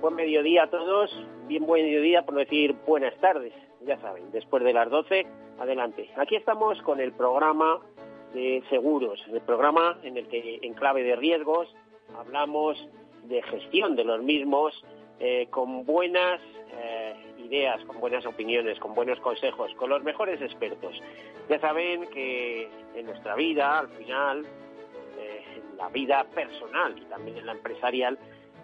Buen mediodía a todos. Bien buen mediodía, por decir buenas tardes. Ya saben, después de las 12, adelante. Aquí estamos con el programa de seguros, el programa en el que en clave de riesgos hablamos de gestión de los mismos eh, con buenas eh, ideas, con buenas opiniones, con buenos consejos, con los mejores expertos. Ya saben que en nuestra vida, al final, eh, en la vida personal y también en la empresarial,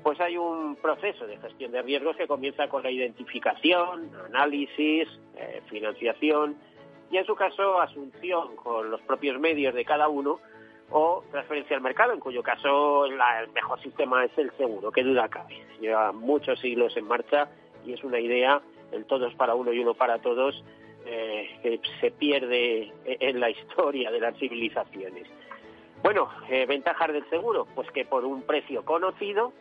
pues hay un proceso de gestión de riesgos que comienza con la identificación, análisis, eh, financiación y en su caso asunción con los propios medios de cada uno o transferencia al mercado, en cuyo caso el mejor sistema es el seguro, que duda cabe. Lleva muchos siglos en marcha y es una idea, el todos para uno y uno para todos, eh, que se pierde en la historia de las civilizaciones. Bueno, eh, ventajas del seguro, pues que por un precio conocido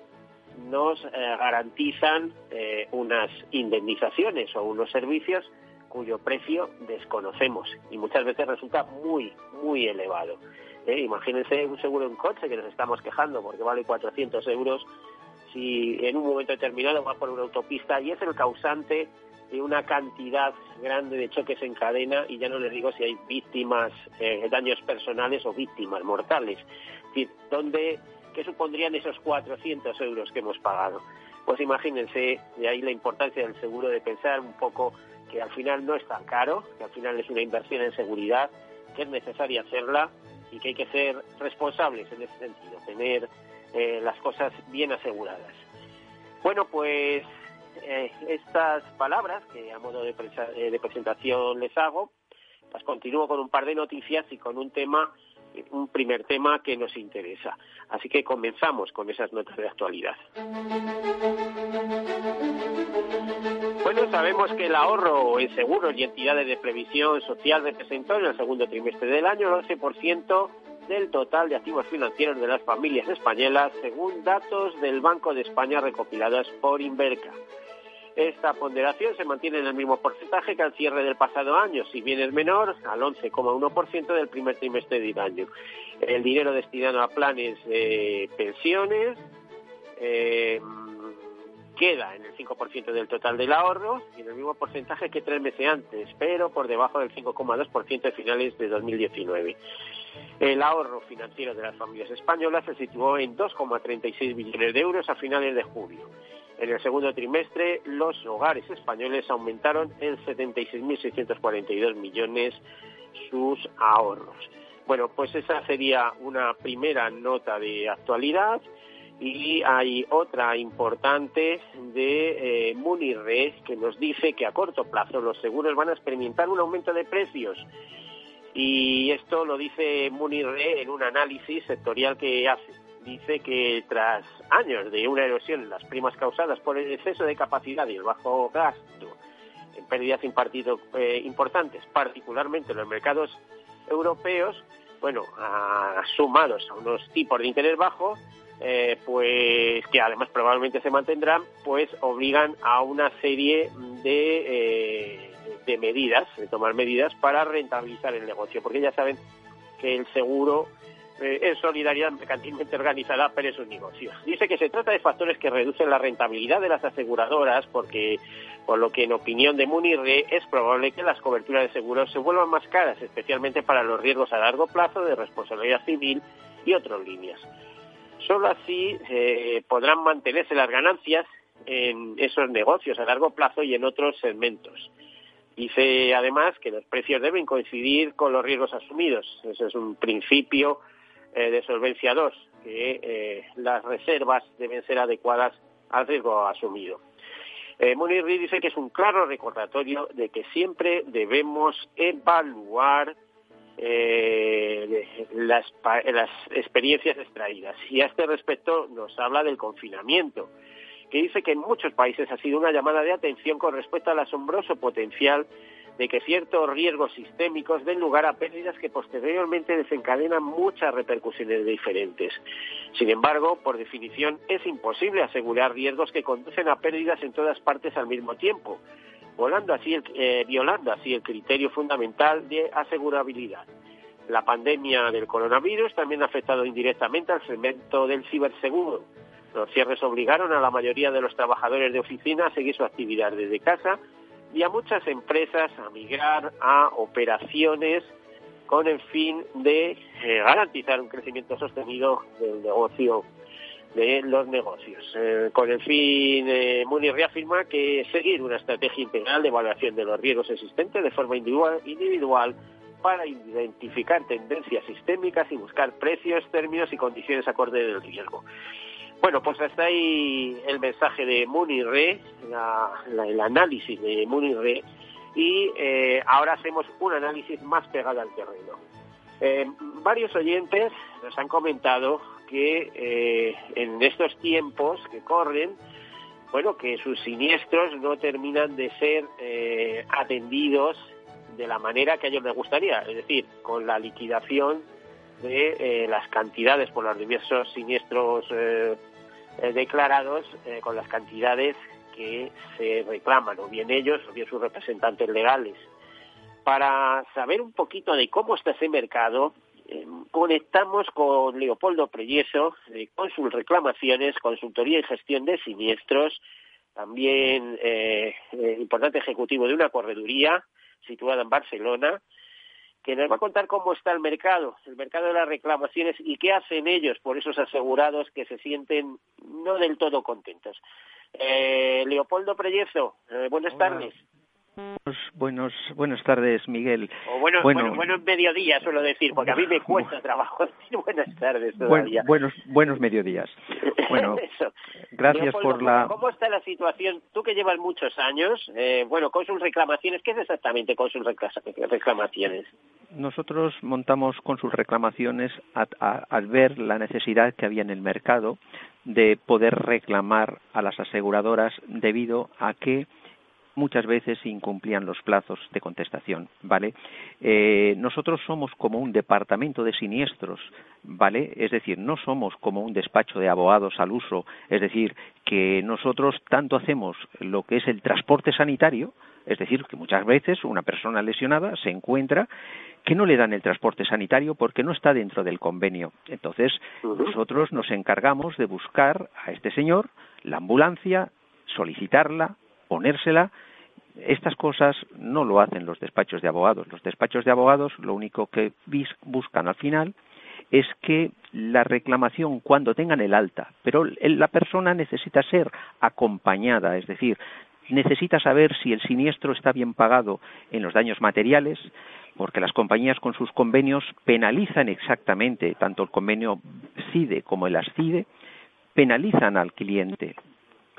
nos eh, garantizan eh, unas indemnizaciones o unos servicios cuyo precio desconocemos y muchas veces resulta muy, muy elevado. ¿eh? Imagínense un seguro en coche que nos estamos quejando porque vale 400 euros si en un momento determinado va por una autopista y es el causante de una cantidad grande de choques en cadena y ya no les digo si hay víctimas, daños personales o víctimas mortales. Es decir, donde ¿qué supondrían esos 400 euros que hemos pagado? Pues imagínense, de ahí la importancia del seguro de pensar un poco que al final no es tan caro, que al final es una inversión en seguridad, que es necesaria hacerla y que hay que ser responsables en ese sentido, tener eh, las cosas bien aseguradas. Bueno, pues eh, estas palabras que a modo de, eh, presentación les hago, las continúo con un par de noticias y con un tema un primer tema que nos interesa. Así que comenzamos con esas notas de actualidad. Bueno, sabemos que el ahorro en seguros y entidades de previsión social representó en el segundo trimestre del año el 11% del total de activos financieros de las familias españolas, según datos del Banco de España recopilados por Inverca. Esta ponderación se mantiene en el mismo porcentaje que al cierre del pasado año, si bien es menor, al 11,1% del primer trimestre del año. El dinero destinado a planes de pensiones eh, queda en el 5% del total del ahorro y en el mismo porcentaje que tres meses antes, pero por debajo del 5,2% de finales de 2019. El ahorro financiero de las familias españolas se situó en 2,36 billones de euros a finales de julio en el segundo trimestre, los hogares españoles aumentaron en 76.642 millones sus ahorros. Bueno, pues esa sería una primera nota de actualidad y hay otra importante de eh, Munirre que nos dice que a corto plazo los seguros van a experimentar un aumento de precios. Y esto lo dice Munirre en un análisis sectorial que hace dice que tras años de una erosión en las primas causadas por el exceso de capacidad y el bajo gasto en pérdidas eh, importantes, particularmente en los mercados europeos, bueno, sumados a unos tipos de interés bajos, eh, pues que además probablemente se mantendrán, pues obligan a una serie de, eh, de medidas, de tomar medidas para rentabilizar el negocio, porque ya saben que el seguro eh, es solidaridad mercantilmente organizada, pero es un negocio. Dice que se trata de factores que reducen la rentabilidad de las aseguradoras, porque, por lo que en opinión de Munirre, es probable que las coberturas de seguros se vuelvan más caras, especialmente para los riesgos a largo plazo de responsabilidad civil y otras líneas. Solo así eh, podrán mantenerse las ganancias en esos negocios a largo plazo y en otros segmentos. Dice además que los precios deben coincidir con los riesgos asumidos. Ese es un principio eh, de solvencia 2, que eh, las reservas deben ser adecuadas al riesgo asumido. Eh, Munir dice que es un claro recordatorio de que siempre debemos evaluar eh, las, las experiencias extraídas. Y a este respecto nos habla del confinamiento que dice que en muchos países ha sido una llamada de atención con respecto al asombroso potencial de que ciertos riesgos sistémicos den lugar a pérdidas que posteriormente desencadenan muchas repercusiones diferentes. Sin embargo, por definición, es imposible asegurar riesgos que conducen a pérdidas en todas partes al mismo tiempo, eh, violando así el criterio fundamental de asegurabilidad. La pandemia del coronavirus también ha afectado indirectamente al segmento del ciberseguro. Los cierres obligaron a la mayoría de los trabajadores de oficina a seguir su actividad desde casa y a muchas empresas a migrar a operaciones con el fin de eh, garantizar un crecimiento sostenido del negocio de los negocios. Eh, con el fin, eh, Muni reafirma que seguir una estrategia integral de evaluación de los riesgos existentes de forma individual, individual para identificar tendencias sistémicas y buscar precios, términos y condiciones acorde del riesgo. Bueno, pues hasta ahí el mensaje de Munirre, el análisis de Munirre, y eh, ahora hacemos un análisis más pegado al terreno. Eh, varios oyentes nos han comentado que eh, en estos tiempos que corren, bueno, que sus siniestros no terminan de ser atendidos de la manera que a ellos les gustaría, es decir, con la liquidación de las cantidades por los diversos siniestros eh, declarados eh, con las cantidades que se reclaman, o bien ellos o bien sus representantes legales. Para saber un poquito de cómo está ese mercado, eh, conectamos con Leopoldo Preyeso, de Consul Reclamaciones, Consultoría y Gestión de Siniestros, también importante ejecutivo de una correduría situada en Barcelona, que nos va a contar cómo está el mercado, el mercado de las reclamaciones y qué hacen ellos por esos asegurados que se sienten no del todo contentos. Eh, Leopoldo Preyezo, eh, buenas tardes. Buenos, buenas tardes, Miguel. O bueno, bueno, buenos mediodías, suelo decir, porque a mí me cuesta trabajo decir buenas tardes todavía. buenos, buenos mediodías. Bueno, gracias por la... ¿Cómo está la situación? Tú que llevas muchos años, eh, bueno, Consul Reclamaciones, ¿qué es exactamente Consul Reclamaciones? Nosotros montamos Consul Reclamaciones al ver la necesidad que había en el mercado de poder reclamar a las aseguradoras debido a que muchas veces incumplían los plazos de contestación, ¿vale? Eh, nosotros somos como un departamento de siniestros, ¿vale? Es decir, no somos como un despacho de abogados al uso, es decir, que nosotros tanto hacemos lo que es el transporte sanitario, es decir, que muchas veces una persona lesionada se encuentra que no le dan el transporte sanitario porque no está dentro del convenio. Entonces, nosotros nos encargamos de buscar a este señor la ambulancia, solicitarla, ponérsela. Estas cosas no lo hacen los despachos de abogados. Los despachos de abogados lo único que buscan al final es que la reclamación cuando tengan el alta, pero la persona necesita ser acompañada, es decir, necesita saber si el siniestro está bien pagado en los daños materiales, porque las compañías con sus convenios penalizan exactamente, tanto el convenio CIDE como el ASCIDE, penalizan al cliente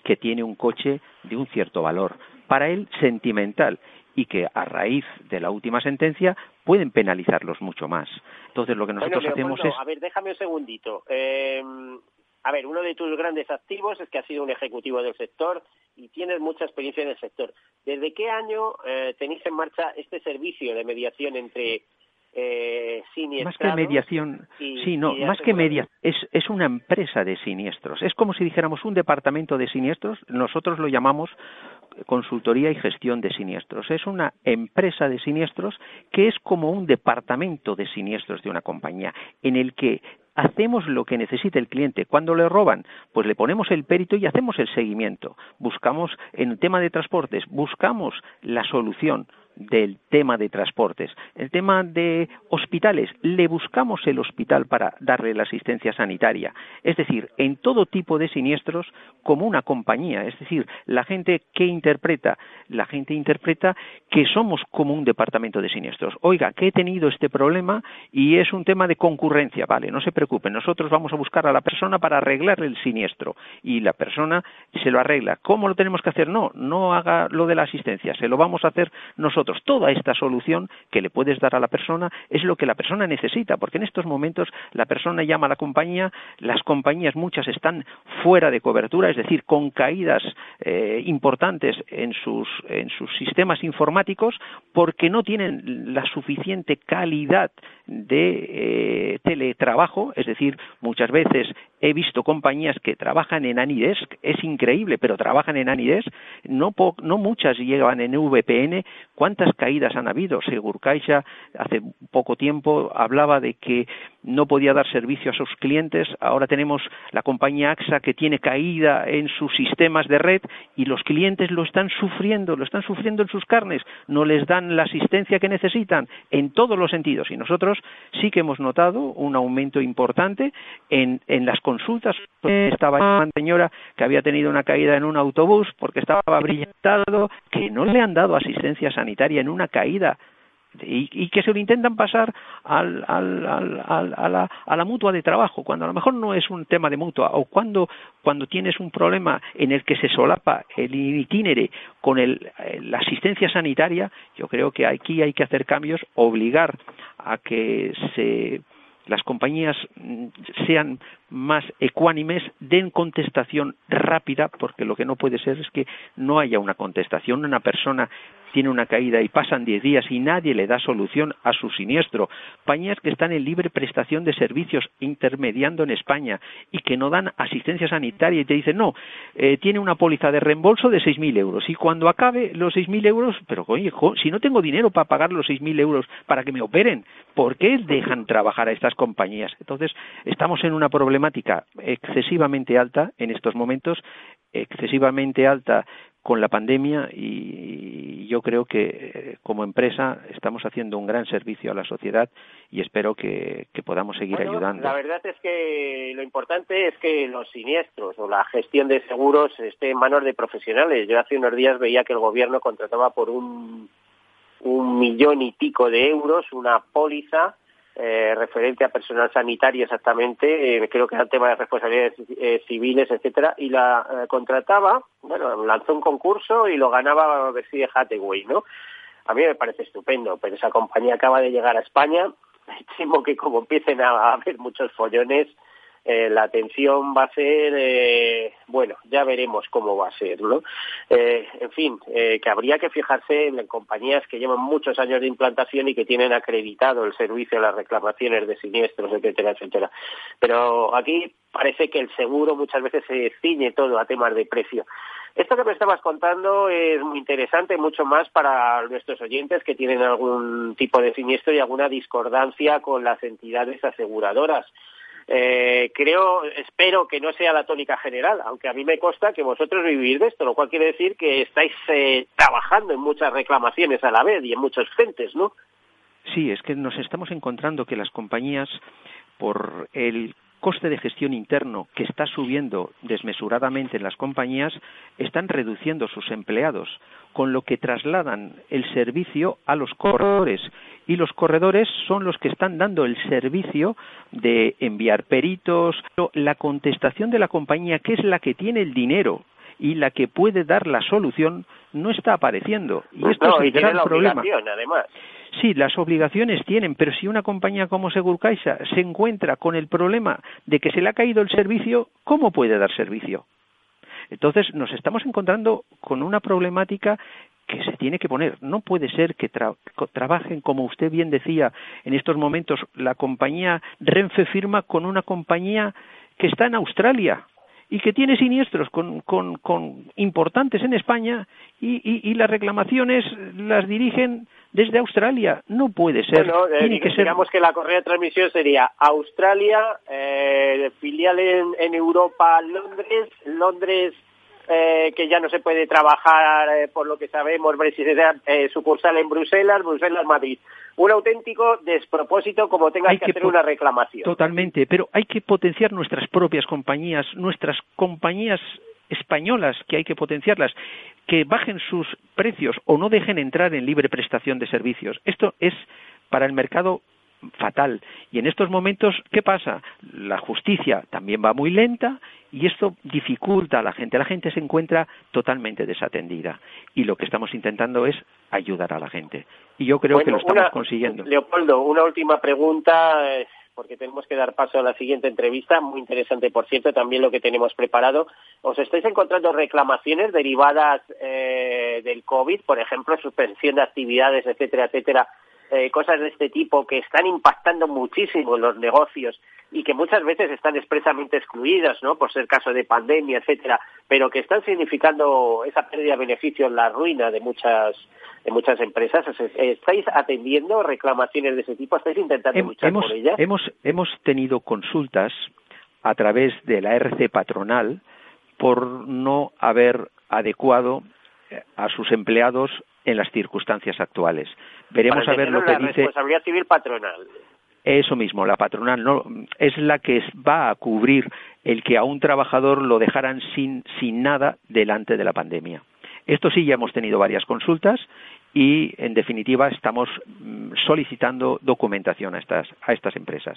que tiene un coche de un cierto valor, para él sentimental, y que a raíz de la última sentencia pueden penalizarlos mucho más. Entonces lo que nosotros hacemos es... A ver, déjame un segundito. Eh, a ver, uno de tus grandes activos es que has sido un ejecutivo del sector y tienes mucha experiencia en el sector. ¿Desde qué año eh, tenéis en marcha este servicio de mediación entre eh, más que mediación, sí, no, más que media, es, es una empresa de siniestros. Es como si dijéramos un departamento de siniestros, nosotros lo llamamos consultoría y gestión de siniestros. Es una empresa de siniestros que es como un departamento de siniestros de una compañía, en el que hacemos lo que necesita el cliente. Cuando le roban, pues le ponemos el perito y hacemos el seguimiento. Buscamos, en el tema de transportes, buscamos la solución del tema de transportes. El tema de hospitales, le buscamos el hospital para darle la asistencia sanitaria. Es decir, en todo tipo de siniestros como una compañía. Es decir, la gente que interpreta, la gente interpreta que somos como un departamento de siniestros. Oiga, que he tenido este problema y es un tema de concurrencia. Vale, no se preocupen, nosotros vamos a buscar a la persona para arreglar el siniestro y la persona se lo arregla. ¿Cómo lo tenemos que hacer? No, no haga lo de la asistencia, se lo vamos a hacer nosotros nosotros. Toda esta solución que le puedes dar a la persona es lo que la persona necesita, porque en estos momentos la persona llama a la compañía, las compañías muchas están fuera de cobertura, es decir, con caídas eh, importantes en sus, en sus sistemas informáticos porque no tienen la suficiente calidad de eh, teletrabajo, es decir, muchas veces he visto compañías que trabajan en Anidesk, es increíble, pero trabajan en Anidesk, no, no muchas llegan en VPN, ¿cuántas caídas han habido? Segurcaixa hace poco tiempo hablaba de que no podía dar servicio a sus clientes, ahora tenemos la compañía AXA que tiene caída en sus sistemas de red y los clientes lo están sufriendo, lo están sufriendo en sus carnes, no les dan la asistencia que necesitan en todos los sentidos. Y nosotros sí que hemos notado un aumento importante en, las consultas. Estaba una señora que había tenido una caída en un autobús porque estaba brillantado, que no le han dado asistencia sanitaria en una caída y, que se lo intentan pasar al, al, al, a, la, a, la, mutua de trabajo, cuando a lo mejor no es un tema de mutua, o cuando, cuando tienes un problema en el que se solapa el itinere con el, la asistencia sanitaria, yo creo que aquí hay que hacer cambios, obligar a que se las compañías mm, sean más ecuánimes, den contestación rápida, porque lo que no puede ser es que no haya una contestación. Una persona tiene una caída y pasan diez días y nadie le da solución a su siniestro. Compañías que están en libre prestación de servicios intermediando en España y que no dan asistencia sanitaria y te dicen, no, eh, tiene una póliza de reembolso de 6.000 euros y cuando acabe los 6.000 euros, pero oye, si no tengo dinero para pagar los 6.000 euros para que me operen, ¿por qué dejan trabajar a estas compañías? Entonces, estamos en una problemática excesivamente alta en estos momentos, excesivamente alta con la pandemia y yo creo que eh, como empresa estamos haciendo un gran servicio a la sociedad y espero que, podamos seguir ayudando. La verdad es que lo importante es que los siniestros o la gestión de seguros esté en manos de profesionales. Yo hace unos días veía que el gobierno contrataba por un, un millón y pico de euros una póliza eh, referente a personal sanitario exactamente, eh, creo que era el tema de responsabilidades eh, civiles, etcétera, y la contrataba, bueno, lanzó un concurso y lo ganaba Berkshire Hathaway, ¿no? A mí me parece estupendo, pero esa compañía acaba de llegar a España, temo que como empiecen a haber muchos follones, eh, la atención va a ser, eh, bueno, ya veremos cómo va a ser, ¿no? Eh, en fin, que habría que fijarse en, compañías que llevan muchos años de implantación y que tienen acreditado el servicio, las reclamaciones de siniestros, etcétera, etcétera. Pero aquí parece que el seguro muchas veces se ciñe todo a temas de precio. Esto que me estabas contando es muy interesante, mucho más para nuestros oyentes que tienen algún tipo de siniestro y alguna discordancia con las entidades aseguradoras. Eh, creo, espero que no sea la tónica general, aunque a mí me consta que vosotros vivís de esto, lo cual quiere decir que estáis eh, trabajando en muchas reclamaciones a la vez y en muchos frentes, ¿no? Sí, es que nos estamos encontrando que las compañías, por el coste de gestión interno que está subiendo desmesuradamente en las compañías, están reduciendo sus empleados, con lo que trasladan el servicio a los corredores. Y los corredores son los que están dando el servicio de enviar peritos, la contestación de la compañía, que es la que tiene el dinero y la que puede dar la solución, no está apareciendo. Y esto es el gran problema. Además. Sí, las obligaciones tienen, pero si una compañía como Segurcaixa se encuentra con el problema de que se le ha caído el servicio, ¿cómo puede dar servicio? Entonces nos estamos encontrando con una problemática que se tiene que poner. No puede ser que trabajen, como usted bien decía, en estos momentos la compañía Renfe firma con una compañía que está en Australia y que tiene siniestros con, con, importantes en España y, las reclamaciones las dirigen desde Australia. No puede ser. Bueno, eh, que digamos que la correa de transmisión sería Australia, eh, filial en, Europa, Londres, Londres eh, que ya no se puede trabajar eh, por lo que sabemos, eh, sucursal en Bruselas, Bruselas, Madrid. Un auténtico despropósito como tenga que, hacer una reclamación. Totalmente, pero hay que potenciar nuestras propias compañías, nuestras compañías españolas que hay que potenciarlas, que bajen sus precios o no dejen entrar en libre prestación de servicios. Esto es para el mercado fatal. Y en estos momentos, ¿qué pasa? La justicia también va muy lenta y esto dificulta a la gente. La gente se encuentra totalmente desatendida. Y lo que estamos intentando es ayudar a la gente. Y yo creo que lo estamos consiguiendo. Leopoldo, una última pregunta. Eh, porque tenemos que dar paso a la siguiente entrevista, muy interesante, por cierto, también lo que tenemos preparado. ¿Os estáis encontrando reclamaciones derivadas eh, del COVID, por ejemplo, suspensión de actividades, etcétera, etcétera, eh, cosas de este tipo que están impactando muchísimo en los negocios y que muchas veces están expresamente excluidas, ¿no? Por ser caso de pandemia, etcétera, pero que están significando esa pérdida de beneficios, la ruina de muchas de muchas empresas. ¿Estáis atendiendo reclamaciones de ese tipo? ¿Estáis intentando luchar hemos, por ellas? Hemos, hemos tenido consultas a través de la RC patronal por no haber adecuado eh, a sus empleados en las circunstancias actuales. Veremos a ver lo que la dice. responsabilidad civil patronal. Eso mismo, la patronal no es la que va a cubrir el que a un trabajador lo dejaran sin, sin nada delante de la pandemia. Esto sí, ya hemos tenido varias consultas y, en definitiva, estamos mm, solicitando documentación a estas, a estas empresas.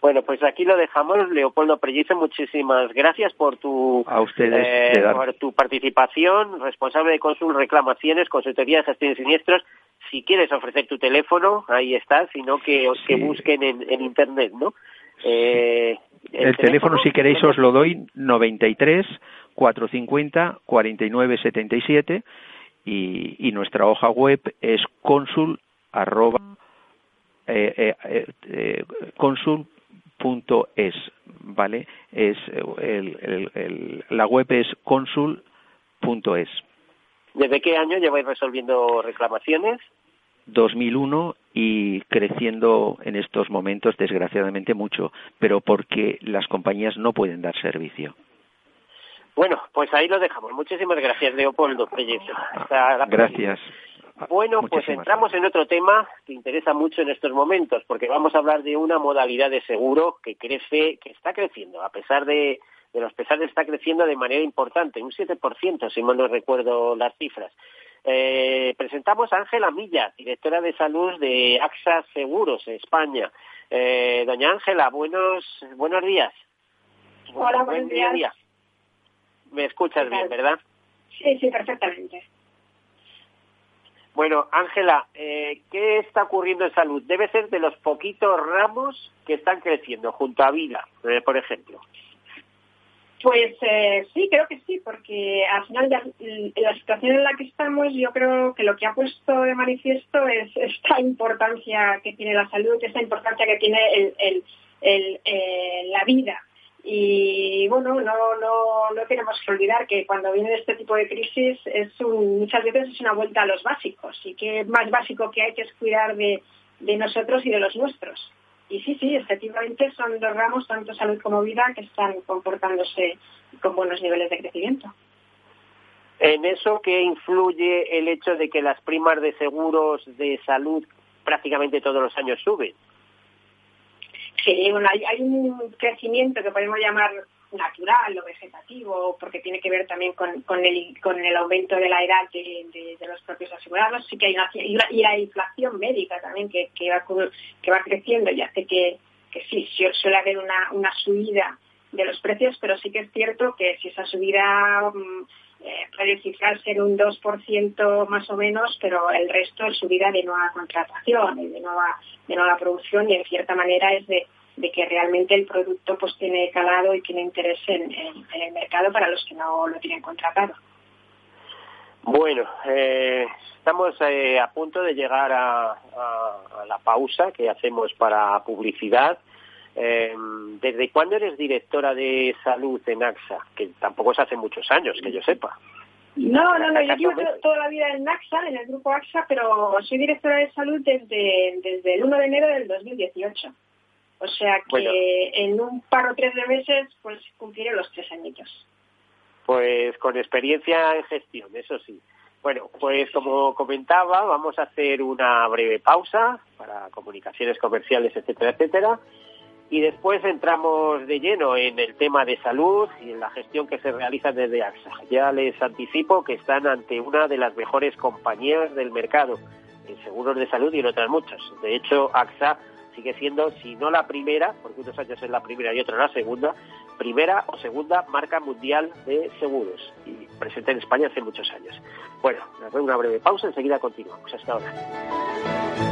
Bueno, pues aquí lo dejamos. Leopoldo Prellice, muchísimas gracias por tu, a ustedes eh, por tu participación. Responsable de Consul Reclamaciones, Consultoría de Gestión de Siniestros. Si quieres ofrecer tu teléfono, ahí está, sino que, os que busquen en, en Internet, ¿no? Eh, el, el, teléfono, si queréis, os lo doy, 93 450 4977 y, y nuestra hoja web es consul arroba eh, eh, eh, consul punto es vale es el, el, el, la web es consul punto es desde qué año lleváis resolviendo reclamaciones 2001 y creciendo en estos momentos desgraciadamente mucho pero porque las compañías no pueden dar servicio bueno, pues ahí lo dejamos. Muchísimas gracias, Leopoldo Pellezo. gracias. Bueno, pues entramos en otro tema que interesa mucho en estos momentos, porque vamos a hablar de una modalidad de seguro que crece, que está creciendo, a pesar de, de los pesares, está creciendo de manera importante, un 7%, si mal no recuerdo las cifras. Eh, presentamos a Ángela Milla, directora de salud de AXA Seguros, España. Eh, doña Ángela, buenos, buenos días. Hola, buenos días. Me escuchas bien, ¿verdad? Sí, sí, perfectamente. Bueno, Ángela, eh, ¿qué está ocurriendo en salud? Debe ser de los poquitos ramos que están creciendo, junto a vida, eh, por ejemplo. Pues eh, sí, creo que sí, porque al final de la situación en la que estamos, yo creo que lo que ha puesto de manifiesto es esta importancia que tiene la salud, esta importancia que tiene eh, la vida y bueno, no, no, no tenemos que olvidar que cuando viene este tipo de crisis es muchas veces es una vuelta a los básicos y que más básico que hay que es cuidar de nosotros y de los nuestros. Y sí, sí, efectivamente son dos ramos, tanto salud como vida, que están comportándose con buenos niveles de crecimiento. ¿En eso qué influye el hecho de que las primas de seguros de salud prácticamente todos los años suben? Sí, bueno, hay, hay, un crecimiento que podemos llamar natural o vegetativo, porque tiene que ver también con, con, el, con el aumento de la edad de, de, los propios asegurados. Sí que hay una, y la inflación médica también que, que, va, que va creciendo y hace que, que sí, suele haber una, una subida de los precios, pero sí que es cierto que si esa subida um, eh, puede cifrarse en un 2% más o menos, pero el resto es subida de nueva contratación y de nueva, de nueva producción y en cierta manera es de, de que realmente el producto pues tiene calado y tiene interés en, en, en el mercado para los que no lo tienen contratado. Bueno, eh, estamos eh, a punto de llegar a, a, a, la pausa que hacemos para publicidad. Eh, ¿Desde cuándo eres directora de salud en AXA? Que tampoco es hace muchos años, que yo sepa. No, no, no, yo llevo toda la vida en AXA, en el grupo AXA, pero soy directora de salud desde, desde el 1 de enero del 2018. O sea que bueno. en un par o tres de meses pues cumpliré los tres añitos. Pues con experiencia en gestión, eso sí. Bueno, pues como comentaba, vamos a hacer una breve pausa para comunicaciones comerciales, etcétera, etcétera y después entramos de lleno en el tema de salud y en la gestión que se realiza desde AXA. Ya les anticipo que están ante una de las mejores compañías del mercado en seguros de salud y en otras muchas. De hecho, AXA sigue siendo, si no la primera, porque unos años es la primera y otros la segunda, primera o segunda marca mundial de seguros y presente en España hace muchos años. Bueno, una breve pausa, enseguida continuamos. Hasta ahora.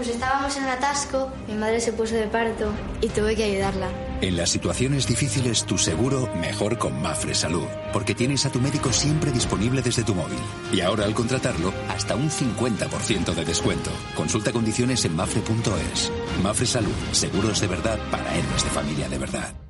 Pues estábamos en un atasco, mi madre se puso de parto y tuve que ayudarla. En las situaciones difíciles, tu seguro mejor con Mafre Salud, porque tienes a tu médico siempre disponible desde tu móvil. Y ahora al contratarlo, hasta un 50% de descuento. Consulta condiciones en mafre.es. Mafre Salud, seguros de verdad para héroes de familia de verdad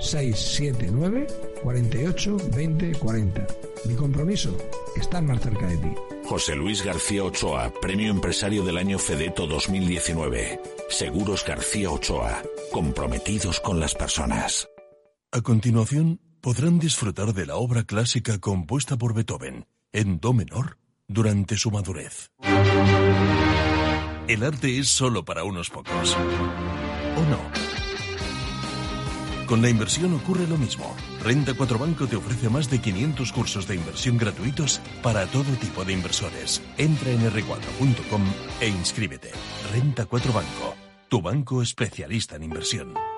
679 48 20 40. Mi compromiso, estar más cerca de ti. José Luis García Ochoa, Premio Empresario del Año Fedeto 2019. Seguros García Ochoa, comprometidos con las personas. A continuación, podrán disfrutar de la obra clásica compuesta por Beethoven, en Do menor, durante su madurez. El arte es solo para unos pocos. ¿O no? Con la inversión ocurre lo mismo. Renta 4 Banco te ofrece más de 500 cursos de inversión gratuitos para todo tipo de inversores. Entra en r4.com e inscríbete. Renta 4 Banco, tu banco especialista en inversión.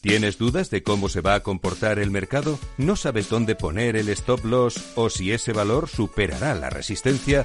¿Tienes dudas de cómo se va a comportar el mercado? ¿No sabes dónde poner el stop loss o si ese valor superará la resistencia?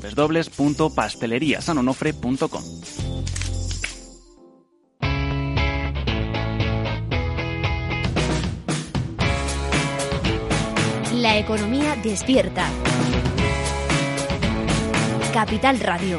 www.pasteleriasanonofre.com. La economía despierta. Capital Radio.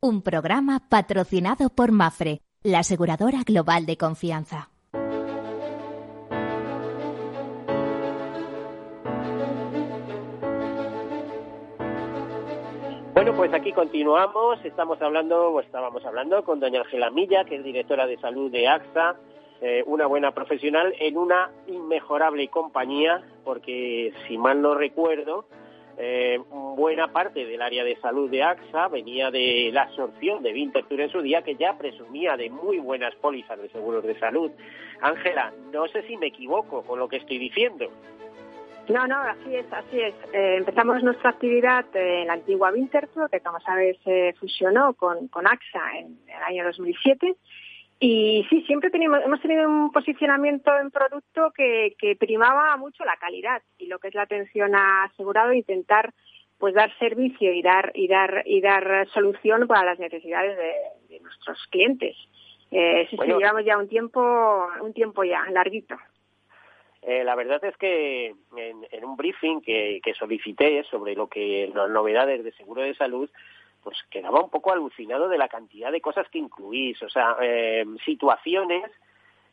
Un programa patrocinado por Mafre, la aseguradora global de confianza. Bueno, pues aquí continuamos. Estamos hablando, o estábamos hablando con doña Ángela Milla, que es directora de salud de AXA, eh, una buena profesional en una inmejorable compañía, porque si mal no recuerdo, eh, buena parte del área de salud de AXA venía de la absorción de Winterthur en su día, que ya presumía de muy buenas pólizas de seguros de salud. Ángela, no sé si me equivoco con lo que estoy diciendo. No, no, así es, así es. Eh, empezamos nuestra actividad en la antigua Winterthur, que como sabes se fusionó con, con AXA en el año 2007. Y sí, siempre tenemos, hemos tenido un posicionamiento en producto que, que primaba mucho la calidad y lo que es la atención a asegurado, intentar pues dar servicio y dar y dar y dar solución para las necesidades de, de nuestros clientes. Eh, sí, sí, llevamos ya un tiempo, un tiempo ya larguito. Eh, la verdad es que en, en un briefing que, que solicité sobre lo que las novedades de seguro de salud, pues quedaba un poco alucinado de la cantidad de cosas que incluís, o sea, eh, situaciones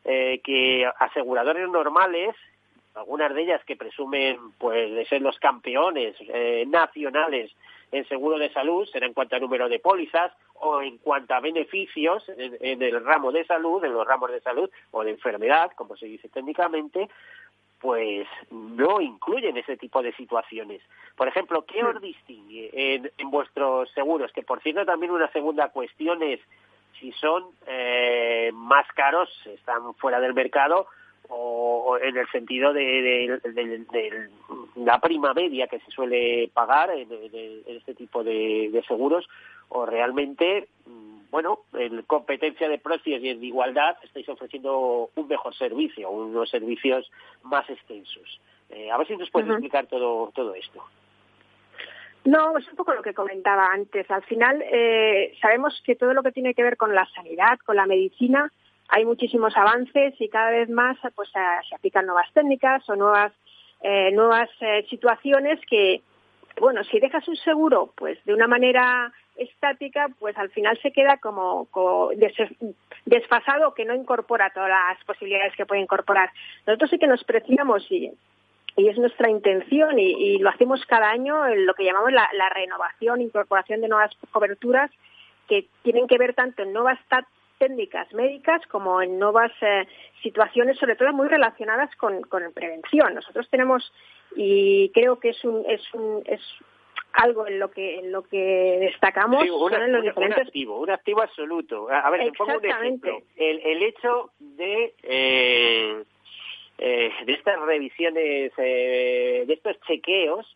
eh, que aseguradores normales, algunas de ellas que presumen pues de ser los campeones eh, nacionales en seguro de salud, será en cuanto a número de pólizas o en cuanto a beneficios en, en el ramo de salud, en los ramos de salud o de enfermedad, como se dice técnicamente, pues no incluyen ese tipo de situaciones. Por ejemplo, ¿qué os distingue en, en vuestros seguros? Que por cierto también una segunda cuestión es si son eh, más caros, están fuera del mercado o, o en el sentido de, de- de- de la prima media que se suele pagar en, en- en este tipo de, de seguros o realmente mm, bueno en competencia de precios y en igualdad estáis ofreciendo un mejor servicio unos servicios más extensos. Eh, a ver si nos puedes explicar todo todo esto. No, es un poco lo que comentaba antes. Al final, eh, sabemos que todo lo que tiene que ver con la sanidad, con la medicina, hay muchísimos avances y cada vez más pues, se aplican nuevas técnicas o nuevas, eh, nuevas eh, situaciones que, bueno, si dejas un seguro pues de una manera estática, pues al final se queda como, co- des- desfasado que no incorpora todas las posibilidades que puede incorporar. Nosotros sí que nos preciamos y y es nuestra intención y, y lo hacemos cada año en lo que llamamos la, renovación, incorporación de nuevas coberturas que tienen que ver tanto en nuevas técnicas médicas como en nuevas eh, situaciones, sobre todo muy relacionadas con, con prevención. Nosotros tenemos y creo que es un es un es algo en lo que en lo que destacamos Sí, una- son en los una- un activo, un activo absoluto. A a ver, te pongo un ejemplo. El, el hecho de eh, eh, de estas revisiones, eh, de estos chequeos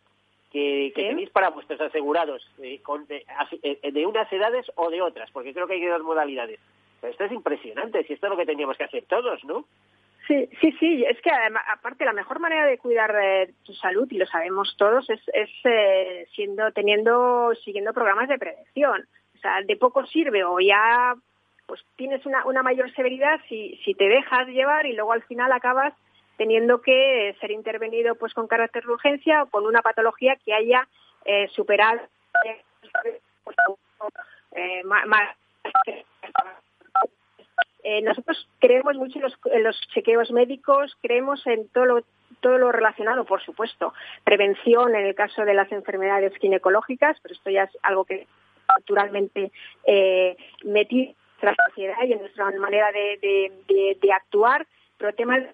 que, que tenéis para vuestros asegurados, eh, con- de, as- eh, de unas edades o de otras, porque creo que hay dos modalidades. Pero esto es impresionante, si esto es lo que teníamos que hacer todos, ¿no? Sí, sí, sí. Es que además, aparte la mejor manera de cuidar de tu salud y lo sabemos todos es, eh, siendo teniendo siguiendo programas de prevención. O sea, de poco sirve o ya pues tienes una, mayor severidad si, te dejas llevar y luego al final acabas teniendo que ser intervenido pues con carácter de urgencia o con una patología que haya eh, superado eh, más, eh, nosotros creemos mucho en los, chequeos médicos, creemos en todo lo, todo lo relacionado, por supuesto, prevención en el caso de las enfermedades ginecológicas, pero esto ya es algo que naturalmente eh, metido en nuestra sociedad y en nuestra manera de, de, de, actuar, pero temas de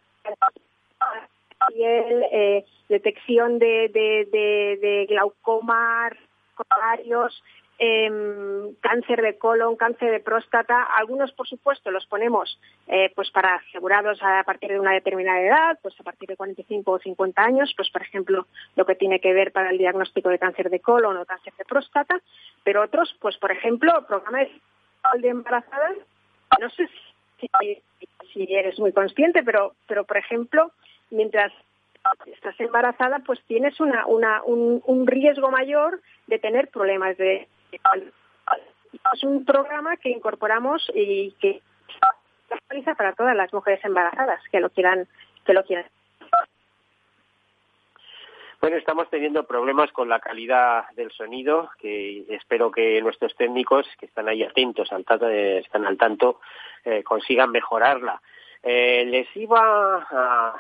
piel, eh, detección de, de, glaucoma, coronarios, eh, cáncer de colon, cáncer de próstata. Algunos, por supuesto, los ponemos eh, pues para asegurados a partir de una determinada edad, pues a partir de 45 o 50 años, pues por ejemplo, lo que tiene que ver para el diagnóstico de cáncer de colon o cáncer de próstata, pero otros, pues por ejemplo, programas de embarazadas, no sé si, eres muy consciente, pero, pero por ejemplo, mientras estás embarazada, pues tienes una, una, un, un riesgo mayor de tener problemas de es un programa que incorporamos y que actualiza para todas las mujeres embarazadas que lo quieran que lo quieran bueno, estamos teniendo problemas con la calidad del sonido, que espero que nuestros técnicos, que están ahí atentos, al están al tanto, eh, consigan mejorarla. Eh, les iba a,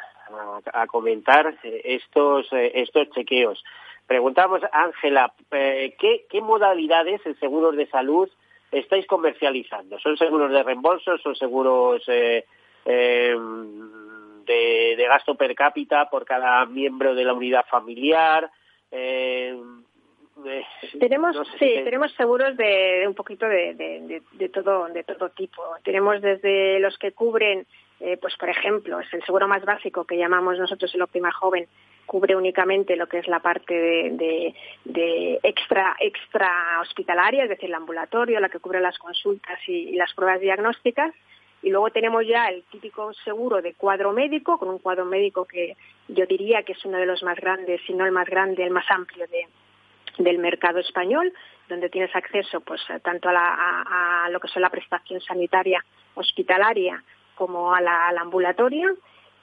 a, comentar estos, eh, estos chequeos. Preguntamos, Ángela, eh, ¿qué, ¿qué modalidades en seguros de salud estáis comercializando? ¿Son seguros de reembolso? ¿Son seguros eh, em, de, de, gasto per cápita por cada miembro de la unidad familiar? Em, tenemos sí tenemos seguros de, un poquito de, de, de, todo de todo tipo tenemos desde los que cubren eh, pues por ejemplo es el seguro más básico que llamamos nosotros el óptima joven cubre únicamente lo que es la parte de, extra, extra hospitalaria, es decir, el ambulatorio, la que cubre las consultas y, las pruebas diagnósticas. Y luego tenemos ya el típico seguro de cuadro médico, con un cuadro médico que yo diría que es uno de los más grandes, si no el más grande, el más amplio de, del mercado español, donde tienes acceso pues tanto a, la, a, lo que es la prestación sanitaria hospitalaria como a la, al ambulatorio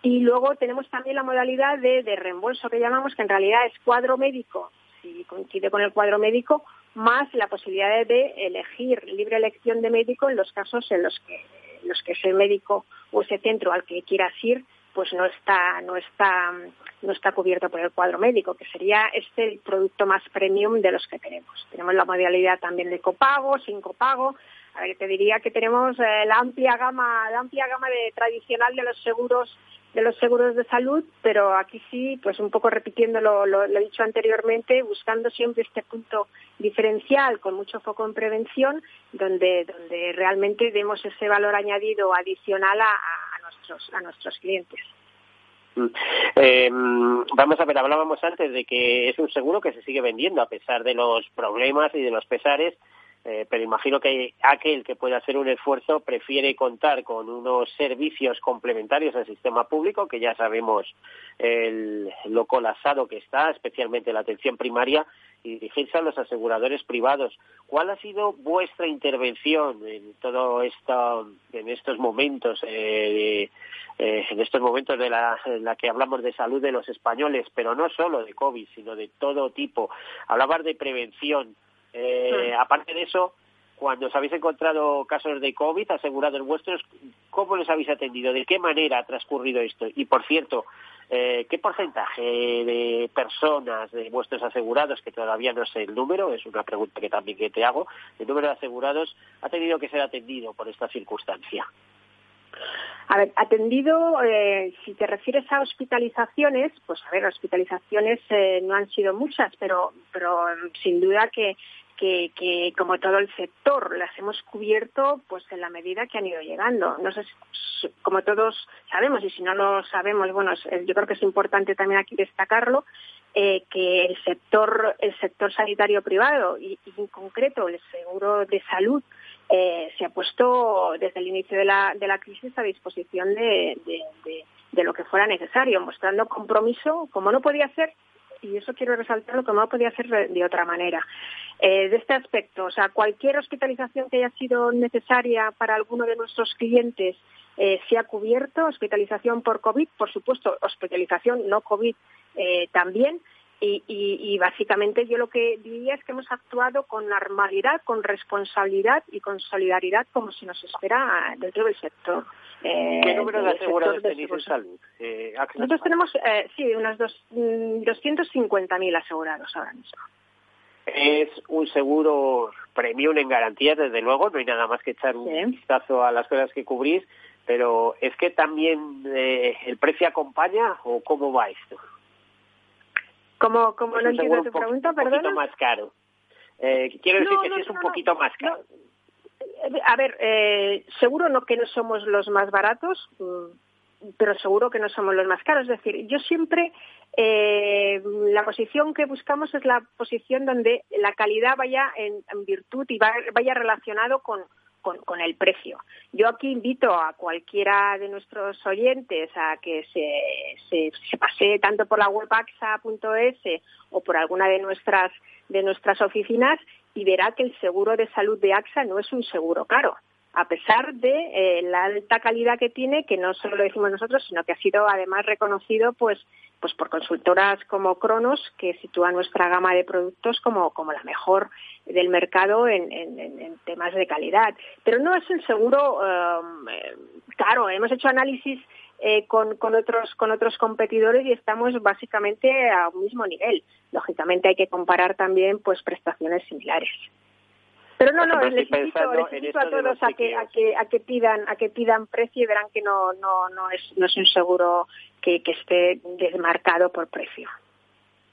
y luego tenemos también la modalidad de, reembolso que llamamos, que en realidad es cuadro médico, si coincide con el cuadro médico, más la posibilidad de elegir libre elección de médico en los casos en los que, los que ese médico o ese centro al que quieras ir pues no está no está no está cubierto por el cuadro médico que sería este el producto más premium de los que tenemos. Tenemos la modalidad también de copago sin copago. A ver, te diría que tenemos eh, la amplia gama la amplia gama de tradicional de los seguros de los seguros de salud, pero aquí sí, pues un poco repitiendo lo, lo, he dicho anteriormente, buscando siempre este punto diferencial con mucho foco en prevención, donde, donde realmente demos ese valor añadido adicional a, a nuestros, a nuestros clientes. Mm. Eh, vamos a ver, hablábamos antes de que es un seguro que se sigue vendiendo a pesar de los problemas y de los pesares eh, pero imagino que aquel que pueda hacer un esfuerzo prefiere contar con unos servicios complementarios al sistema público, que ya sabemos el, lo colapsado que está, especialmente la atención primaria, y dirigirse a los aseguradores privados. ¿Cuál ha sido vuestra intervención en todo esto, en estos momentos, eh, eh, en estos momentos de la, que hablamos de salud de los españoles, pero no solo de COVID, sino de todo tipo? Hablar de prevención, eh, hmm. Aparte de eso, cuando os habéis encontrado casos de COVID asegurados vuestros, ¿cómo los habéis atendido? ¿De qué manera ha transcurrido esto? Y por cierto, eh, ¿qué porcentaje de personas de vuestros asegurados, que todavía no sé el número, es una pregunta que también que te hago, el número de asegurados ha tenido que ser atendido por esta circunstancia? A ver, atendido, eh, si te refieres a hospitalizaciones, pues a ver, hospitalizaciones eh, no han sido muchas, pero, pero sin duda que que, que, como todo el sector las hemos cubierto pues en la medida que han ido llegando. No sé, como todos sabemos y si no lo sabemos, bueno, yo creo que es importante también aquí destacarlo eh, que el sector el sector sanitario privado y, en concreto el seguro de salud eh, se ha puesto desde el inicio de la, de la crisis a disposición de, de, de, lo que fuera necesario, mostrando compromiso, como no podía ser y eso quiero resaltarlo, como no podía ser de otra manera. Eh, de este aspecto, o sea, cualquier hospitalización que haya sido necesaria para alguno de nuestros clientes eh, se ha cubierto, hospitalización por COVID, por supuesto, hospitalización no COVID eh, también, y, básicamente yo lo que diría es que hemos actuado con normalidad, con responsabilidad y con solidaridad como se nos espera dentro del sector. Eh, ¿Qué número de asegurados tenéis en salud? Eh, Nosotros tenemos, eh, sí, unos dos, 250.000 mm, asegurados ahora mismo. Es un seguro premium en garantía, desde luego, no hay nada más que echar un vistazo a las cosas que cubrís, pero ¿es que también eh, el precio acompaña o cómo va esto? ¿Cómo, cómo no entiendo tu pregunta, perdón? Un poquito más caro. Eh, quiero decir que sí es un poquito más caro. A ver, eh, seguro no que no somos los más baratos, mm, pero seguro que no somos los más caros. Es decir, yo siempre eh, la posición que buscamos es la posición donde la calidad vaya en, virtud y vaya relacionado con, con, el precio. Yo aquí invito a cualquiera de nuestros oyentes a que se, se, pase tanto por la web axa.es o por alguna de nuestras, de nuestras oficinas y verá que el seguro de salud de AXA no es un seguro caro a pesar de eh, la alta calidad que tiene, que no solo lo decimos nosotros, sino que ha sido además reconocido pues, pues por consultoras como Cronos, que sitúa nuestra gama de productos como, como la mejor del mercado en, temas de calidad. Pero no es un seguro um, eh, caro. Hemos hecho análisis eh, con, con, otros, con otros competidores y estamos básicamente a un mismo nivel. Lógicamente hay que comparar también pues prestaciones similares. Pero no, no, les invito, a todos a que, a que, a que pidan, a que pidan precio y verán que no, no, no es, no es un seguro que, que esté desmarcado por precio.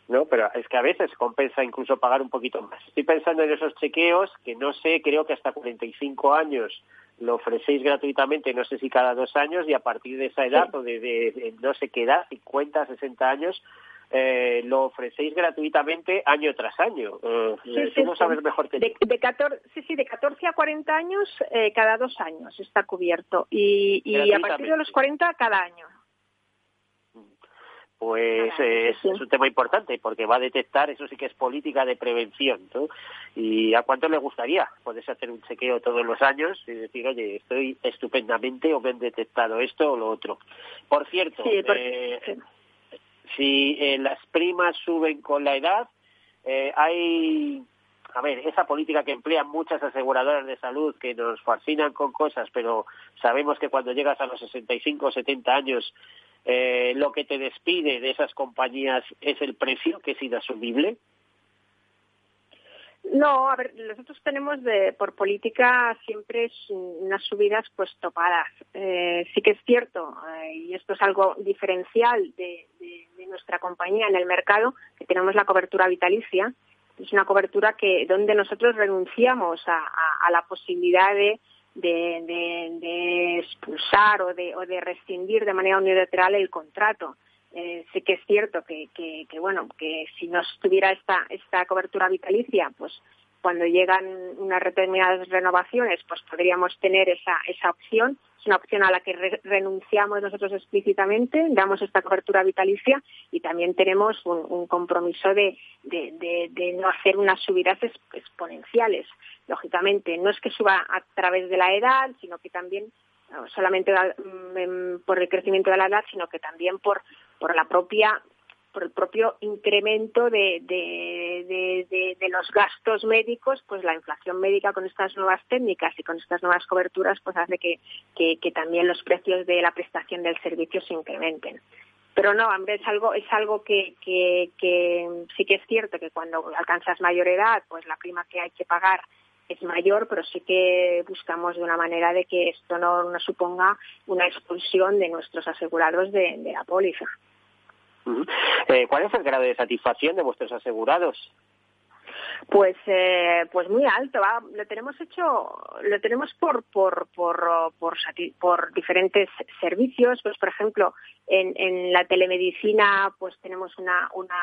No, pero es que a veces compensa incluso pagar un poquito más. Estoy pensando en esos chequeos que no sé, creo que hasta 45 años lo ofrecéis gratuitamente, no sé si cada dos años, y a partir de esa edad o de, de, no sé qué edad, 50, 60 años, eh, lo ofrecéis gratuitamente año tras año. Eh, sí, mejor que de, de 14, sí, sí, de 14 a 40 años, eh, cada dos años está cubierto. Y, y a partir de los 40, cada año. Pues es, un tema importante porque va a detectar, eso sí que es política de prevención. ¿no? ¿Y a cuánto le gustaría poderse hacer un chequeo todos los años y decir, oye, estoy estupendamente o me han detectado esto o lo otro? Por cierto, eh, si eh, las primas suben con la edad, eh, hay, a ver, esa política que emplean muchas aseguradoras de salud que nos fascinan con cosas, pero sabemos que cuando llegas a los 65 o 70 años, eh, lo que te despide de esas compañías es el precio, que es inasumible. No, a ver, nosotros tenemos de, por política siempre unas subidas pues topadas. Eh, sí que es cierto, eh, y esto es algo diferencial de, nuestra compañía en el mercado, que tenemos la cobertura vitalicia. Es una cobertura que donde nosotros renunciamos a, la posibilidad de, de, expulsar o de, o de rescindir de manera unilateral el contrato. Eh, sí que es cierto que, que, bueno que si no estuviera esta esta cobertura vitalicia pues cuando llegan unas determinadas renovaciones pues podríamos tener esa esa opción. Es una opción a la que renunciamos nosotros explícitamente damos esta cobertura vitalicia y también tenemos un, compromiso de, de, no hacer unas subidas exponenciales. Lógicamente no es que suba a través de la edad sino que también solamente mm, por el crecimiento de la edad, sino que también por, por la propia por el propio incremento de, los gastos médicos, pues la inflación médica con estas nuevas técnicas y con estas nuevas coberturas, pues hace que, también los precios de la prestación del servicio se incrementen. Pero no, hombre, es algo, es algo que, sí que es cierto que cuando alcanzas mayor edad, pues la prima que hay que pagar es mayor, pero sí que buscamos de una manera de que esto no suponga una expulsión de nuestros asegurados de, la póliza. Eh, ¿Cuál es el grado de satisfacción de vuestros asegurados? Pues, eh, pues muy alto. Lo tenemos hecho, lo tenemos por, por, por, por, por diferentes servicios. Pues, por ejemplo, en, en la telemedicina, pues tenemos una, una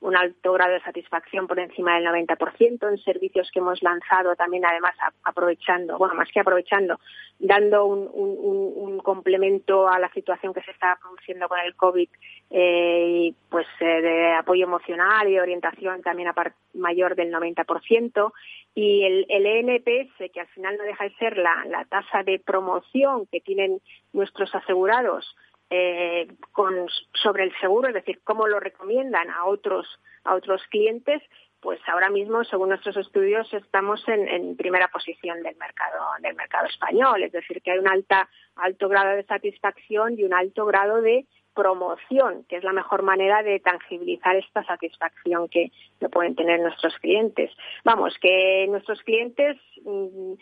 un alto grado de satisfacción por encima del 90% en servicios que hemos lanzado también además aprovechando, bueno, más que aprovechando, dando un, complemento a la situación que se está produciendo con el COVID, eh, pues eh, de apoyo emocional y de orientación también a mayor del 90%, y el, el ENPS, que al final no deja de ser la tasa de promoción que tienen nuestros asegurados eh, con, sobre el seguro, es decir, cómo lo recomiendan a otros, a otros clientes, pues ahora mismo, según nuestros estudios, estamos en, primera posición del mercado, del mercado español, es decir, que hay un alta, alto grado de satisfacción y un alto grado de promoción, que es la mejor manera de tangibilizar esta satisfacción que, pueden tener nuestros clientes. Vamos, que nuestros clientes mm,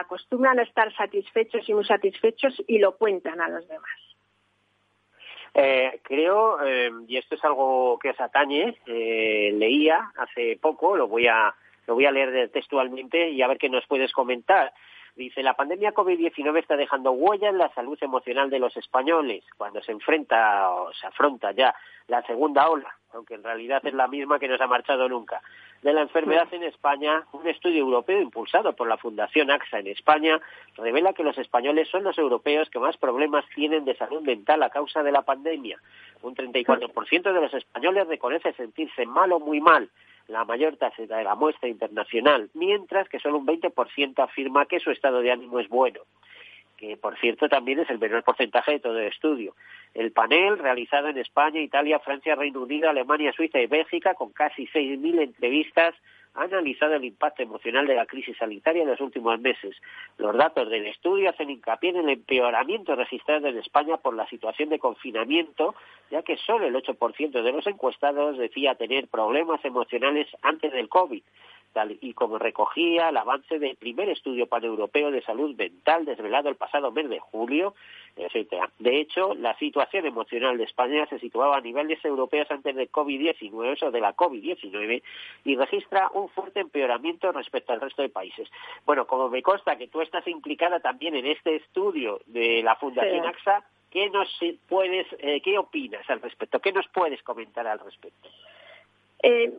acostumbran a estar satisfechos y muy satisfechos y lo cuentan a los demás. Eh, creo, eh, y esto es algo que os atañe, eh, leía hace poco, lo voy a lo voy a leer textualmente y a ver qué nos puedes comentar. Dice, la pandemia COVID-19 está dejando huella en la salud emocional de los españoles cuando se enfrenta o se afronta ya la segunda ola, aunque en realidad es la misma que no se ha marchado nunca, de la enfermedad en España. Un estudio europeo impulsado por la Fundación AXA en España revela que los españoles son los europeos que más problemas tienen de salud mental a causa de la pandemia. Un 34% de los españoles reconoce sentirse mal o muy mal la mayor tasa de la muestra internacional, mientras que solo un 20% afirma que su estado de ánimo es bueno que por cierto también es el menor porcentaje de todo el estudio. El panel, realizado en España, Italia, Francia, Reino Unido, Alemania, Suiza y Bélgica, con casi 6.000 entrevistas, ha analizado el impacto emocional de la crisis sanitaria en los últimos meses. Los datos del estudio hacen hincapié en el empeoramiento registrado en España por la situación de confinamiento, ya que solo el 8% de los encuestados decía tener problemas emocionales antes del COVID tal y como recogía el avance del primer estudio paneuropeo de salud mental desvelado el pasado mes de julio, etcétera. De hecho, la situación emocional de España se situaba a niveles europeos antes del COVID-19 o de la COVID-19 y registra un fuerte empeoramiento respecto al resto de países. Bueno, como me consta que tú estás implicada también en este estudio de la Fundación AXA, ¿qué nos puedes, eh, qué opinas al respecto? ¿Qué nos puedes comentar al respecto? Eh,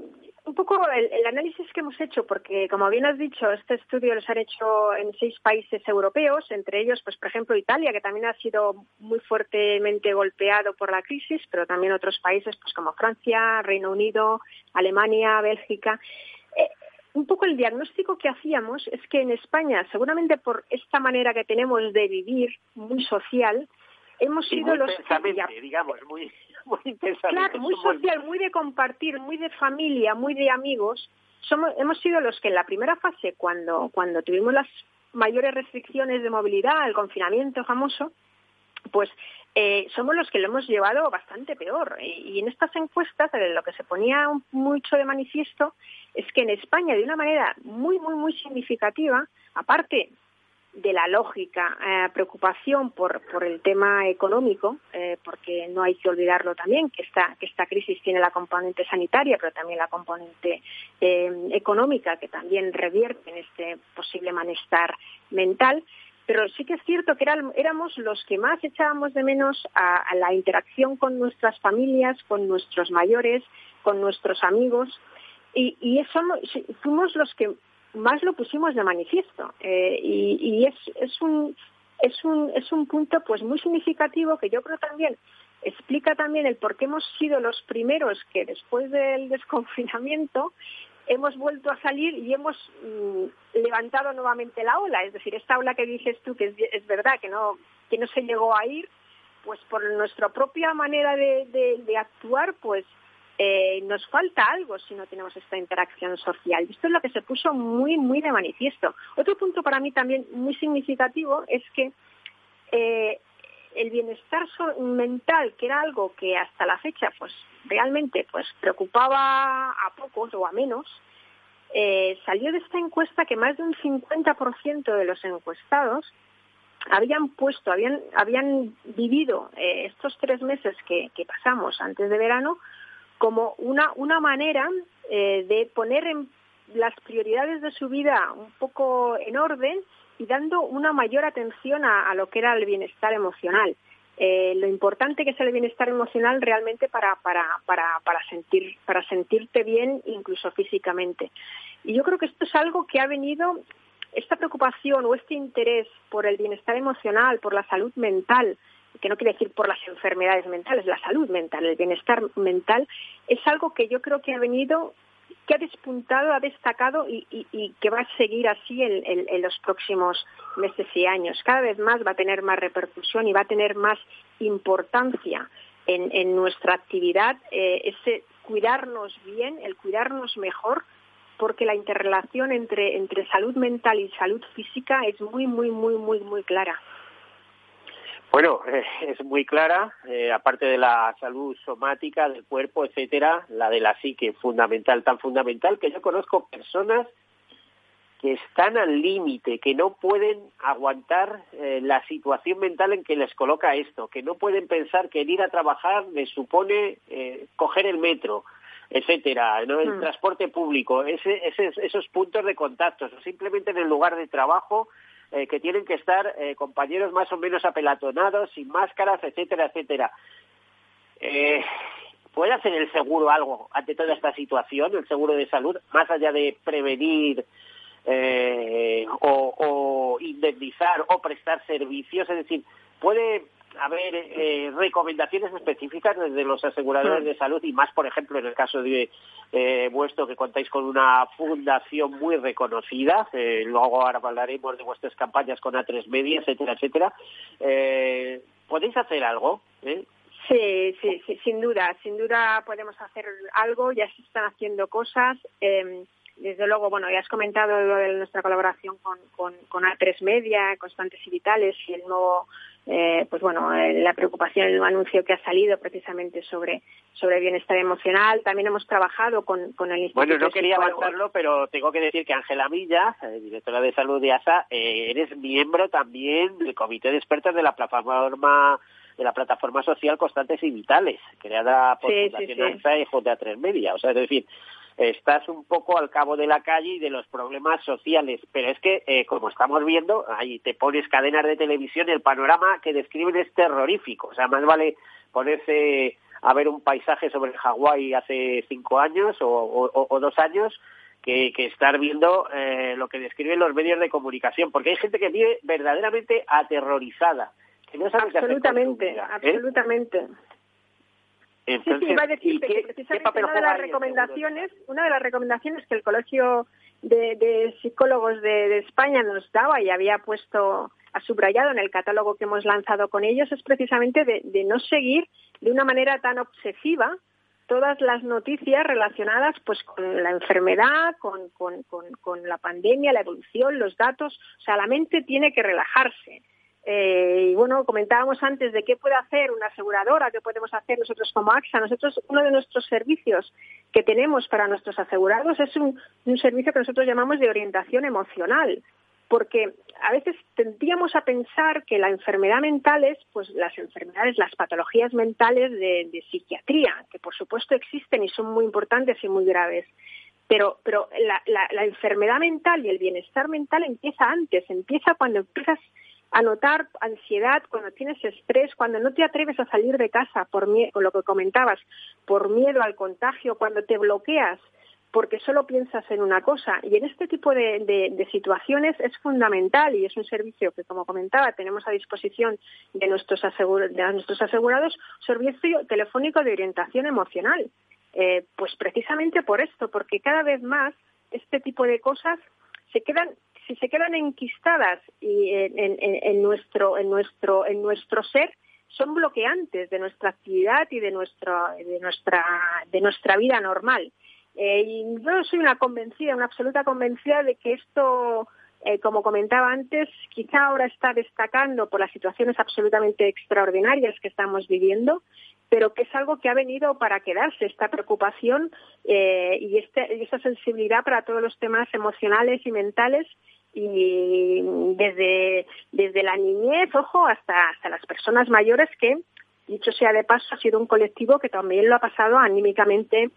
un poco el, análisis que hemos hecho, porque como bien has dicho, este estudio lo han hecho en seis países europeos, entre ellos, pues por ejemplo, Italia, que también ha sido muy fuertemente golpeado por la crisis, pero también otros países, pues como Francia, Reino Unido, Alemania, Bélgica. Eh, un poco el diagnóstico que hacíamos es que en España, seguramente por esta manera que tenemos de vivir muy social, hemos sido los digamos, muy muy Claro, muy social, muy de compartir, muy de familia, muy de amigos. Somos, hemos sido los que en la primera fase, cuando, cuando tuvimos las mayores restricciones de movilidad, el confinamiento famoso, pues eh, somos los que lo hemos llevado bastante peor. Y, en estas encuestas lo que se ponía mucho de manifiesto es que en España, de una manera muy, muy, muy significativa, aparte de la lógica eh, preocupación por, por el tema económico, eh, porque no hay que olvidarlo también, que esta, que esta crisis tiene la componente sanitaria, pero también la componente eh, económica, que también revierte en este posible malestar mental. Pero sí que es cierto que éramos los que más echábamos de menos a, la interacción con nuestras familias, con nuestros mayores, con nuestros amigos, y, fuimos los que más lo pusimos de manifiesto eh, y, es, es, un, es, un, es un punto pues muy significativo que yo creo también explica también el por qué hemos sido los primeros que después del desconfinamiento hemos vuelto a salir y hemos mm, levantado nuevamente la ola. Es decir, esta ola que dices tú, que es, verdad que no, que no se llegó a ir, pues por nuestra propia manera de, de actuar, pues eh, nos falta algo si no tenemos esta interacción social. Esto es lo que se puso muy, muy de manifiesto. Otro punto para mí también muy significativo es que eh, el bienestar mental, que era algo que hasta la fecha pues realmente pues preocupaba a pocos o a menos, eh, salió de esta encuesta que más de un 50% de los encuestados habían puesto, habían, habían vivido estos tres meses que pasamos antes de verano como una, una manera eh, de poner en las prioridades de su vida un poco en orden y dando una mayor atención a, lo que era el bienestar emocional. eh, lo importante que es el bienestar emocional realmente para, para, para, para, sentir, para sentirte bien incluso físicamente. Y yo creo que esto es algo que ha venido, esta preocupación o este interés por el bienestar emocional, por la salud mental, que no quiere decir por las enfermedades mentales, la salud mental, el bienestar mental, es algo que yo creo que ha venido que ha despuntado, ha destacado y, que va a seguir así en, los próximos meses y años. Cada vez más va a tener más repercusión y va a tener más importancia en, nuestra actividad eh, ese cuidarnos bien, el cuidarnos mejor, porque la interrelación entre, entre salud mental y salud física es muy, muy, muy, muy, muy clara. Bueno, eh, es muy clara, eh, aparte de la salud somática del cuerpo, etcétera, la de la psique fundamental, tan fundamental que yo conozco personas que están al límite, que no pueden aguantar eh, la situación mental en que les coloca esto, que no pueden pensar que ir a trabajar les supone coger el metro, etcétera, ¿no? el hmm. transporte público, ese, esos puntos de contacto, o simplemente en el lugar de trabajo eh, que tienen que estar eh, compañeros más o menos apelatonados, sin máscaras, etcétera, etcétera. Eh, ¿Puede hacer el seguro algo ante toda esta situación, el seguro de salud, más allá de prevenir o, o indemnizar o prestar servicios? Es decir, ¿puede haber eh, recomendaciones específicas desde los aseguradores de salud y más, por ejemplo, en el caso de eh, vuestro que contáis con una fundación muy reconocida, eh, luego ahora hablaremos de vuestras campañas con A3 Media, etcétera, etcétera. Eh, ¿Podéis hacer algo? Eh? Sí, sí, sí, sin duda, sin duda podemos hacer algo, ya se están haciendo cosas. Eh, desde luego, bueno, ya has comentado lo de nuestra colaboración con, con, con A3 Media, Constantes y Vitales y el nuevo eh, pues bueno, eh, la preocupación, el anuncio que ha salido precisamente sobre, sobre bienestar emocional. También hemos trabajado con, con el Instituto Bueno, no quería avanzarlo, pero tengo que decir que Ángela Milla, eh, directora de salud de ASA, eres miembro también del comité de expertos de la plataforma de la plataforma social Constantes y Vitales, creada por Fundación ASA y JA3 Media. O sea, es decir, estás un poco al cabo de la calle y de los problemas sociales. Pero es que, eh, como estamos viendo, ahí te pones cadenas de televisión y el panorama que describen es terrorífico. O sea, más vale ponerse a ver un paisaje sobre Hawái hace cinco años o, dos años que, estar viendo eh, lo que describen los medios de comunicación, porque hay gente que vive verdaderamente aterrorizada. Que no sabe absolutamente, qué hacer ¿eh? absolutamente sí, sí, iba a decirte que precisamente una de las recomendaciones, una de las recomendaciones que el Colegio de, Psicólogos de, España nos daba y había puesto, ha subrayado en el catálogo que hemos lanzado con ellos, es precisamente de, no seguir de una manera tan obsesiva todas las noticias relacionadas pues con la enfermedad, con, con, con la pandemia, la evolución, los datos. O sea, la mente tiene que relajarse eh, y bueno, comentábamos antes de qué puede hacer una aseguradora, qué podemos hacer nosotros como AXA. Nosotros, uno de nuestros servicios que tenemos para nuestros asegurados es un, servicio que nosotros llamamos de orientación emocional, porque a veces tendríamos a pensar que la enfermedad mental es, pues las enfermedades, las patologías mentales de, psiquiatría, que por supuesto existen y son muy importantes y muy graves. Pero, pero la, la enfermedad mental y el bienestar mental empieza antes, empieza cuando empiezas a notar ansiedad, cuando tienes estrés, cuando no te atreves a salir de casa por lo que comentabas, por miedo al contagio, cuando te bloqueas porque solo piensas en una cosa. Y en este tipo de, situaciones es fundamental y es un servicio que, como comentaba, tenemos a disposición de nuestros, de nuestros asegurados, servicio telefónico de orientación emocional. Eh, pues precisamente por esto, porque cada vez más este tipo de cosas se quedan si se quedan enquistadas y en, nuestro, en, nuestro, en nuestro ser, son bloqueantes de nuestra actividad y de nuestra, de nuestra, de nuestra vida normal. Eh, y yo soy una convencida, una absoluta convencida de que esto, eh, como comentaba antes, quizá ahora está destacando por las situaciones absolutamente extraordinarias que estamos viviendo, pero que es algo que ha venido para quedarse, esta preocupación eh, y, este, y esta sensibilidad para todos los temas emocionales y mentales y desde, desde la niñez, ojo, hasta, hasta las personas mayores que, dicho sea de paso, ha sido un colectivo que también lo ha pasado anímicamente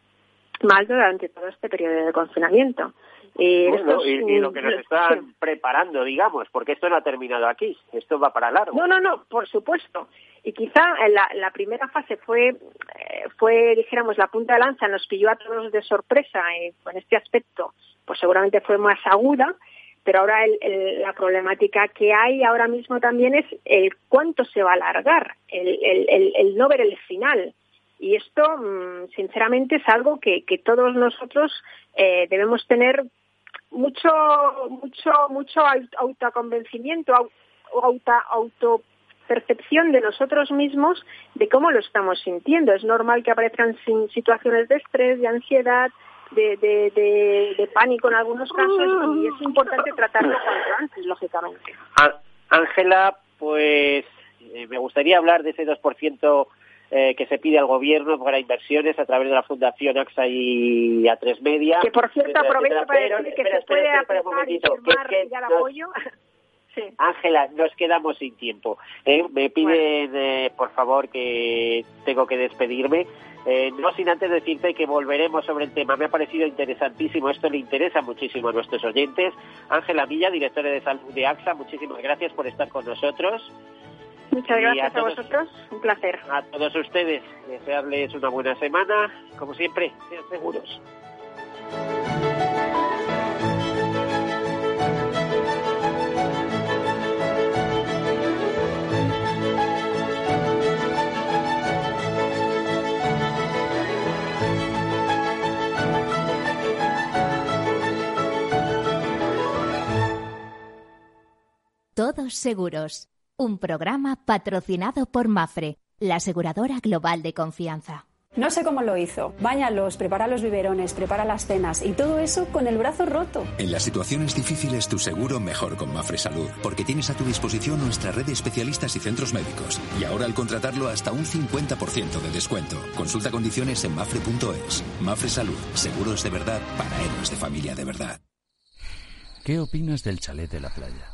mal durante todo este periodo de confinamiento. Eh, bueno, y, lo que nos están preparando, digamos, porque esto no ha terminado aquí, esto va para largo. No, no, no, por supuesto. Y quizá la, la primera fase fue, eh, fue, dijéramos, la punta de lanza, nos pilló a todos de sorpresa eh, en este aspecto, pues seguramente fue más aguda, pero ahora el, la problemática que hay ahora mismo también es el cuánto se va a alargar, el, el no ver el final. Y esto, mm, sinceramente, es algo que, todos nosotros eh, debemos tener mucho, mucho, mucho autoconvencimiento, auto, autopercepción de nosotros mismos de cómo lo estamos sintiendo. Es normal que aparezcan situaciones de estrés, de ansiedad, de, de, de, pánico en algunos casos y es importante tratarlo cuanto antes, lógicamente. Ángela, pues eh, me gustaría hablar de ese 2% eh, que se pide al gobierno para inversiones a través de la Fundación AXA y A3 Media. Que por cierto aprovecho para decir que se puede aplicar y firmar ya el apoyo. Ángela, nos quedamos sin tiempo. ¿eh? Me piden, eh, por favor, que tengo que despedirme. Eh, no sin antes decirte que volveremos sobre el tema. Me ha parecido interesantísimo. Esto le interesa muchísimo a nuestros oyentes. Ángela Villa, directora de salud de AXA, muchísimas gracias por estar con nosotros. Muchas gracias a, vosotros. Un placer. A todos ustedes, desearles una buena semana. Como siempre, sean seguros. Todos Seguros, un programa patrocinado por Mafre, la aseguradora global de confianza. No sé cómo lo hizo. Báñalos, prepara los biberones, prepara las cenas y todo eso con el brazo roto. En las situaciones difíciles tu seguro mejor con Mafre Salud, porque tienes a tu disposición nuestra red de especialistas y centros médicos. Y ahora al contratarlo hasta un 50% de descuento. Consulta condiciones en mafre.es. Mafre Salud, seguros de verdad para héroes de familia de verdad. ¿Qué opinas del chalet de la playa?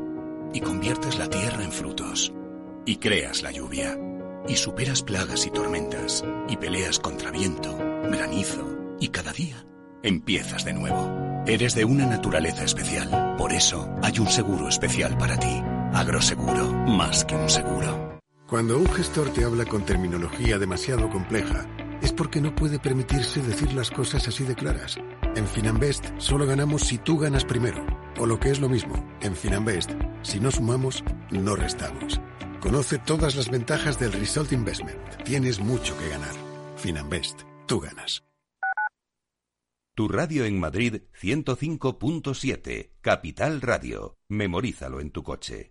y conviertes la tierra en frutos, y creas la lluvia, y superas plagas y tormentas, y peleas contra viento, granizo, y cada día empiezas de nuevo. Eres de una naturaleza especial, por eso hay un seguro especial para ti. Agroseguro, más que un seguro. Cuando un gestor te habla con terminología demasiado compleja, es porque no puede permitirse decir las cosas así de claras. En Finanbest solo ganamos si tú ganas primero. O lo que es lo mismo, en Finanbest, si no sumamos, no restamos. Conoce todas las ventajas del Result Investment. Tienes mucho que ganar. Finanbest, tú ganas. Tu radio en Madrid 105.7, Capital Radio. Memorízalo en tu coche.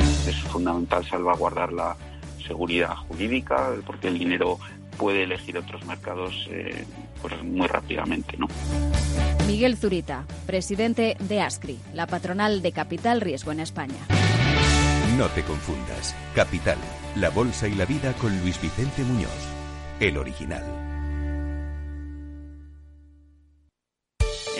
Es fundamental salvaguardar la seguridad jurídica porque el dinero puede elegir otros mercados eh, pues muy rápidamente. ¿no? Miguel Zurita, presidente de ASCRI, la patronal de Capital Riesgo en España. No te confundas. Capital, la Bolsa y la Vida con Luis Vicente Muñoz, el original.